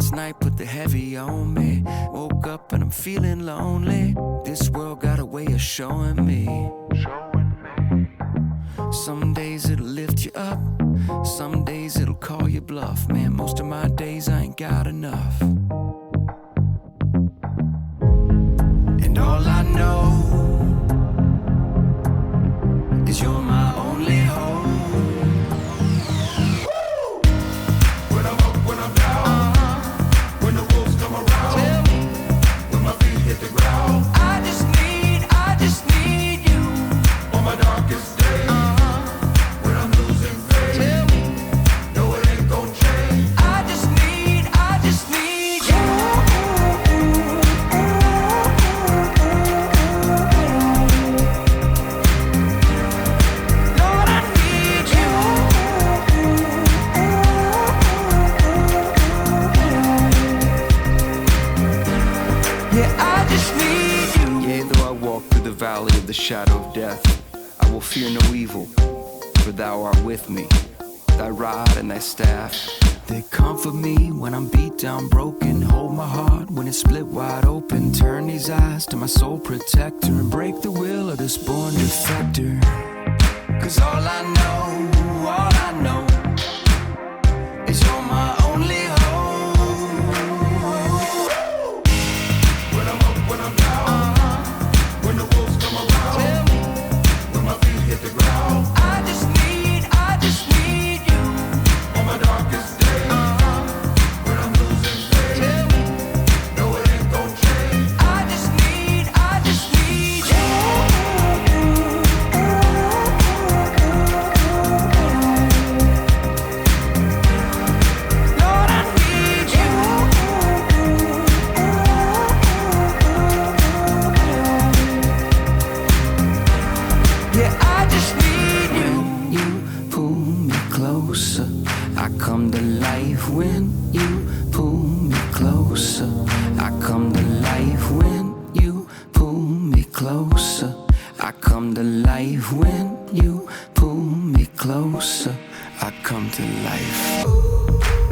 Last night put the heavy on me. Woke up and I'm feeling lonely. This world got a way of showing me. Some days it'll lift you up, some days it'll call you bluff. Man, most of my days I ain't got enough. Valley of the shadow of death, I will fear no evil, for thou art with me. Thy rod and thy staff, they comfort me when I'm beat down, broken. Hold my heart when it's split wide open. Turn these eyes to my soul protector and break the will of this born defector. Cause all I know, all come to life when you pull me closer. I come to life when you pull me closer. I come to life when you pull me closer. I come to life.